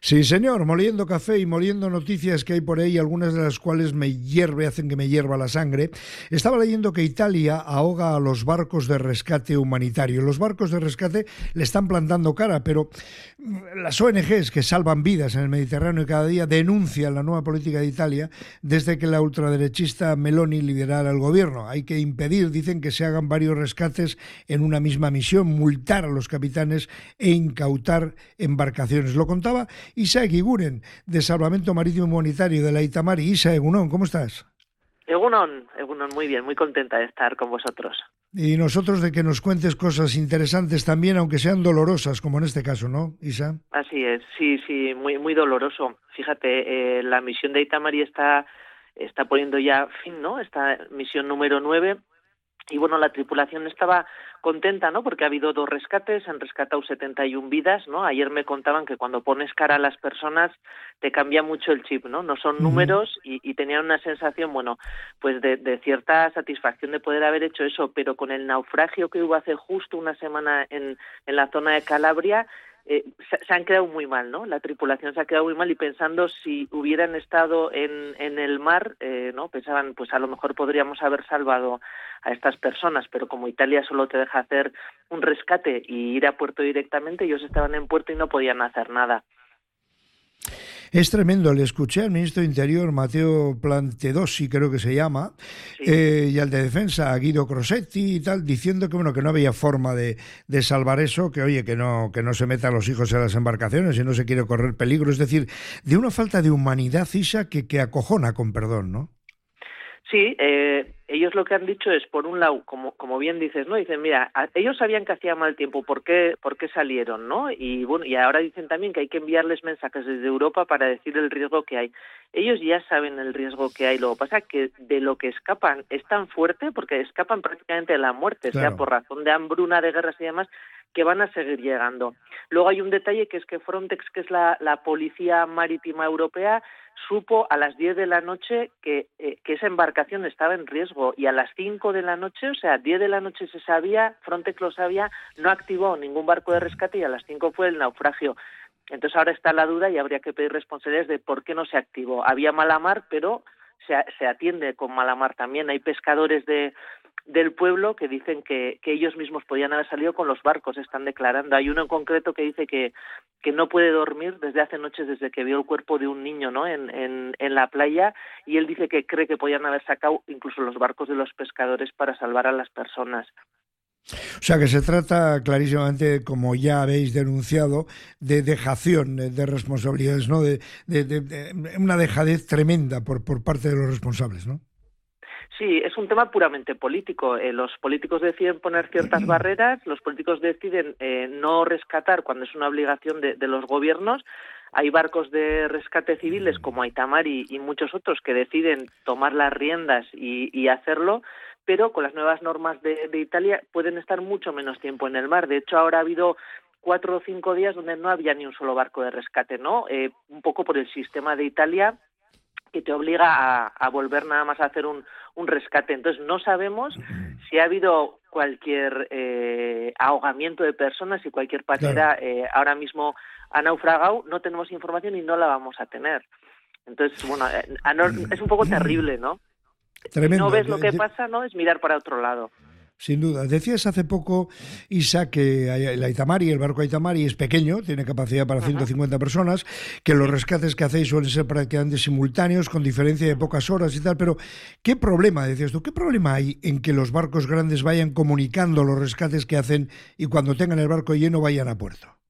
Sí, señor, moliendo café y moliendo noticias que hay por ahí, algunas de las cuales me hierve, hacen que me hierva la sangre. Estaba leyendo que Italia ahoga a los barcos de rescate humanitario. Los barcos de rescate le están plantando cara, pero las ONGs que salvan vidas en el Mediterráneo cada día denuncian la nueva política de Italia desde que la ultraderechista Meloni liderara el gobierno. Hay que impedir, dicen, que se hagan varios rescates en una misma misión, multar a los capitanes e incautar embarcaciones. Lo contaba Isa Eguiguren, de Salvamento Marítimo Humanitario de la Itamari. Isa Egunon, ¿cómo estás? Egunon, Egunon, muy bien, muy contenta de estar con vosotros. Y nosotros de que nos cuentes cosas interesantes también, aunque sean dolorosas, como en este caso, ¿no, Isa? Así es, sí, sí, muy, muy doloroso. Fíjate, eh, la misión de Itamari está, está poniendo ya fin, ¿no? Esta misión número nueve y bueno, la tripulación estaba contenta, ¿no? Porque ha habido dos rescates, han rescatado 71 vidas, ¿no? Ayer me contaban que cuando pones cara a las personas te cambia mucho el chip, ¿no? No son números y, y tenían una sensación, bueno, pues de, de, cierta satisfacción de poder haber hecho eso, pero con el naufragio que hubo hace justo una semana en, en la zona de Calabria, eh, se, han quedado muy mal, ¿no? La tripulación se ha quedado muy mal y pensando si hubieran estado en, en el mar, eh, ¿no? Pensaban, pues a lo mejor podríamos haber salvado a estas personas, pero como Italia solo te deja hacer un rescate y ir a puerto directamente, ellos estaban en puerto y no podían hacer nada. Es tremendo. Le escuché al ministro de Interior, Mateo Plantedosi, creo que se llama, sí. eh, y al de Defensa, Guido Crosetti y tal, diciendo que bueno que no había forma de, de, salvar eso, que oye, que no, que no se metan los hijos en las embarcaciones y no se quiere correr peligro. Es decir, de una falta de humanidad, Isa, que, que acojona, con perdón, ¿no? Sí, eh, ellos lo que han dicho es, por un lado, como, como bien dices, ¿no? Dicen, mira, ellos sabían que hacía mal tiempo, ¿por qué, ¿por qué salieron, no? Y bueno, y ahora dicen también que hay que enviarles mensajes desde Europa para decir el riesgo que hay. Ellos ya saben el riesgo que hay, lo que pasa es que de lo que escapan es tan fuerte, porque escapan prácticamente de la muerte, claro. sea por razón de hambruna, de guerras y demás, que van a seguir llegando. Luego hay un detalle que es que Frontex, que es la, Policía Marítima Europea, supo a las 10 de la noche que, eh, que esa embarcación estaba en riesgo y a las 5 de la noche, o sea, 10 de la noche se sabía, Frontex lo sabía, no activó ningún barco de rescate y a las 5 fue el naufragio. Entonces ahora está la duda y habría que pedir responsabilidades de por qué no se activó. Había mala mar, pero se, se atiende con mala mar también. Hay pescadores de, del pueblo que dicen que, que, ellos mismos podían haber salido con los barcos, están declarando. Hay uno en concreto que dice que, que no puede dormir desde hace noches, desde que vio el cuerpo de un niño ¿no? en, en, en la playa, y él dice que cree que podían haber sacado incluso los barcos de los pescadores para salvar a las personas. O sea que se trata clarísimamente, como ya habéis denunciado, de dejación de responsabilidades, ¿no? De, de, de, de una dejadez tremenda por, por parte de los responsables, ¿no? Sí, es un tema puramente político. Eh, los políticos deciden poner ciertas barreras, los políticos deciden eh, no rescatar cuando es una obligación de, de, los gobiernos. Hay barcos de rescate civiles como Aitamari y muchos otros que deciden tomar las riendas y, y hacerlo, pero con las nuevas normas de, de Italia pueden estar mucho menos tiempo en el mar. De hecho, ahora ha habido cuatro o cinco días donde no había ni un solo barco de rescate, ¿no? Eh, un poco por el sistema de Italia que te obliga a, a, volver nada más a hacer un, un rescate. Entonces, no sabemos si ha habido cualquier eh, ahogamiento de personas y cualquier patera claro. eh, ahora mismo ha naufragado. No tenemos información y no la vamos a tener. Entonces, bueno, eh, es un poco terrible, ¿no? Tremendo. Si no ves lo que pasa, ¿no? Es mirar para otro lado. Sin duda. Decías hace poco, Isa, que el Aitamari, el barco Aitamari es pequeño, tiene capacidad para 150 personas, que los rescates que hacéis suelen ser prácticamente simultáneos, con diferencia de pocas horas y tal, pero ¿qué problema, decías tú, qué problema hay en que los barcos grandes vayan comunicando los rescates que hacen y cuando tengan el barco lleno vayan a puerto?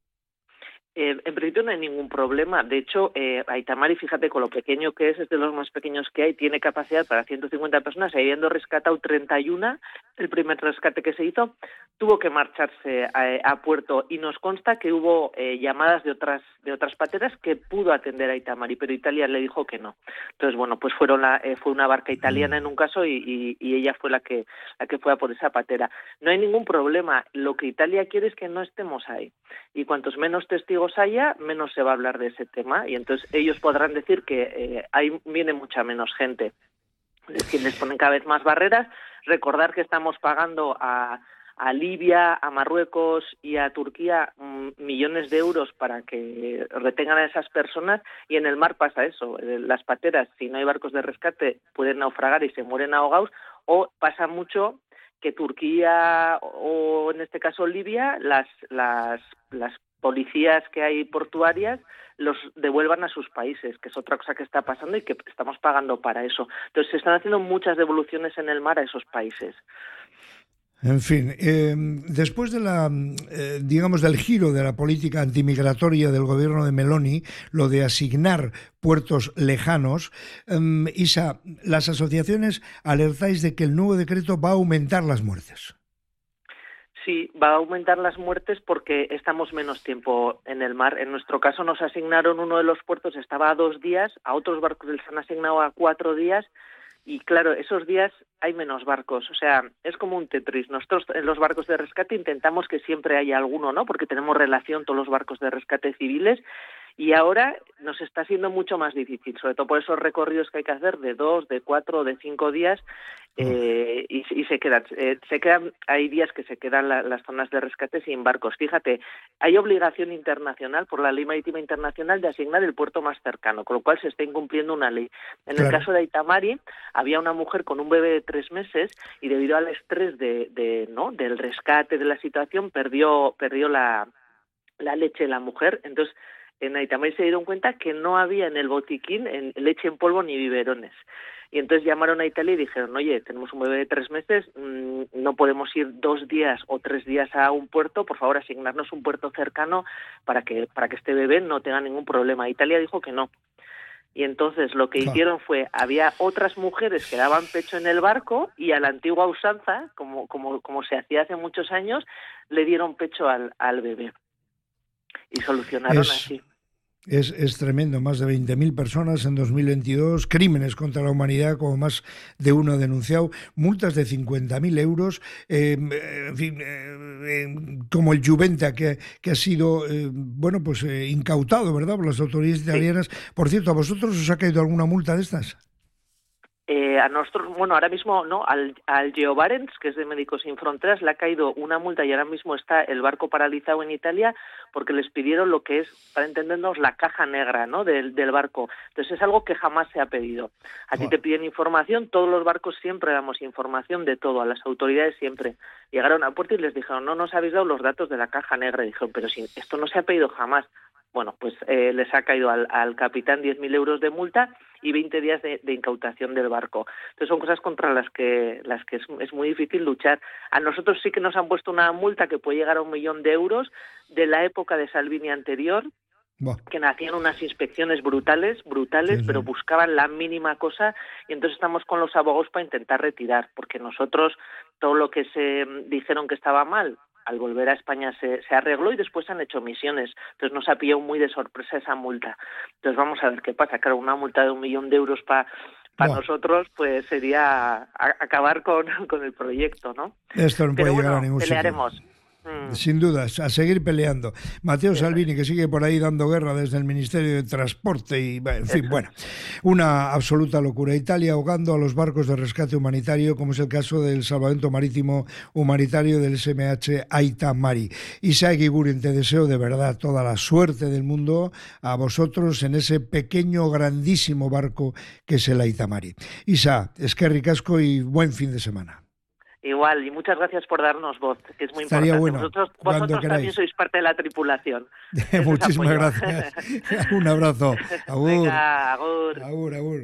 Eh, en principio no hay ningún problema. De hecho, eh, Aitamari, fíjate, con lo pequeño que es, es de los más pequeños que hay, tiene capacidad para 150 personas, habiendo rescatado 31, el primer rescate que se hizo, tuvo que marcharse a, puerto y nos consta que hubo eh, llamadas de otras de otras pateras que pudo atender a Itamari, pero Italia le dijo que no. Entonces, bueno, pues fueron la, eh, fue una barca italiana en un caso y, y, y, ella fue la que la que fue a por esa patera. No hay ningún problema. Lo que Italia quiere es que no estemos ahí. Y cuantos menos testigos haya, menos se va a hablar de ese tema. Y entonces ellos podrán decir que eh, ahí viene mucha menos gente. Es les ponen cada vez más barreras. Recordar que estamos pagando a a Libia, a Marruecos y a Turquía mm, millones de euros para que retengan a esas personas y en el mar pasa eso. Eh, las pateras, si no hay barcos de rescate, pueden naufragar y se mueren ahogados o pasa mucho que Turquía o en este caso Libia, las, las, las policías que hay portuarias los devuelvan a sus países, que es otra cosa que está pasando y que estamos pagando para eso. Entonces se están haciendo muchas devoluciones en el mar a esos países. En fin, eh, después de la, eh, digamos, del giro de la política antimigratoria del gobierno de Meloni, lo de asignar puertos lejanos, eh, Isa, las asociaciones alertáis de que el nuevo decreto va a aumentar las muertes. Sí, va a aumentar las muertes porque estamos menos tiempo en el mar. En nuestro caso nos asignaron uno de los puertos, estaba a dos días, a otros barcos les han asignado a cuatro días y claro, esos días hay menos barcos, o sea, es como un Tetris. Nosotros en los barcos de rescate intentamos que siempre haya alguno, ¿no? Porque tenemos relación todos los barcos de rescate civiles y ahora nos está siendo mucho más difícil, sobre todo por esos recorridos que hay que hacer de dos, de cuatro, de cinco días eh, y, se quedan, eh, se quedan, hay días que se quedan las zonas de rescate sin barcos. Fíjate, hay obligación internacional por la ley marítima internacional de asignar el puerto más cercano, con lo cual se está incumpliendo una ley. En el caso de Aitamari había una mujer con un bebé de tres meses y debido al estrés de, de no del rescate de la situación perdió perdió la la leche la mujer, entonces en Aitamari se dieron cuenta que no había en el botiquín en leche en polvo ni biberones. Y entonces llamaron a Italia y dijeron, oye, tenemos un bebé de tres meses, mm, no podemos ir dos días o tres días a un puerto, por favor asignarnos un puerto cercano para que, para que este bebé no tenga ningún problema. Italia dijo que no. Y entonces lo que hicieron fue, había otras mujeres que daban pecho en el barco y a la antigua usanza, como, como, como se hacía hace muchos años, le dieron pecho al, al bebé. Y solucionaron así. Es, es, tremendo, más de 20.000 personas en 2022, crímenes contra la humanidad, como más de uno ha denunciado, multas de 50.000 euros, eh, en fin, eh, como el Juventa que, que ha sido, eh, bueno, pues incautado, ¿verdad?, por las autoridades italianas. Por cierto, ¿a vosotros os ha caído alguna multa de estas? Eh, a nosotros, bueno, ahora mismo no, al, al Geobarents, que es de Médicos Sin Fronteras, le ha caído una multa y ahora mismo está el barco paralizado en Italia porque les pidieron lo que es, para entendernos, la caja negra ¿no? del, del barco. Entonces es algo que jamás se ha pedido. A ti te piden información, todos los barcos siempre damos información de todo, a las autoridades siempre. Llegaron al puerto y les dijeron, no nos habéis dado los datos de la caja negra. Y dijeron, pero si esto no se ha pedido jamás bueno, pues eh, les ha caído al, al capitán 10.000 euros de multa y 20 días de, incautación del barco. Entonces son cosas contra las que, las que es, muy difícil luchar. A nosotros sí que nos han puesto una multa que puede llegar a un millón de euros de la época de Salvini anterior, que hacían unas inspecciones brutales, brutales, pero buscaban la mínima cosa y entonces estamos con los abogados para intentar retirar, porque nosotros todo lo que se dijeron que estaba mal, al volver a España se, se, arregló y después han hecho misiones. Entonces nos ha pillado muy de sorpresa esa multa. Entonces vamos a ver qué pasa. Claro, una multa de un millón de euros para para nosotros pues sería acabar con, con, el proyecto, ¿no? Esto no puede llegar a ningún pelearemos. Mm. Sin dudas, a seguir peleando. Mateo Salvini, que sigue por ahí dando guerra desde el Ministerio de Transporte y, en fin, bueno, una absoluta locura. Italia ahogando a los barcos de rescate humanitario, como es el caso del salvamento marítimo humanitario del SMH Aita Mari. Isaac Igurin, te deseo de verdad toda la suerte del mundo a vosotros en ese pequeño, grandísimo barco que es el Aita Mari. Isa, es que ricasco y buen fin de semana. Igual, y muchas gracias por darnos voz, que es muy importante. vosotros, vosotros también sois parte de la tripulación. Muchísimas gracias. Un abrazo. Agur. Venga, agur. Agur, agur.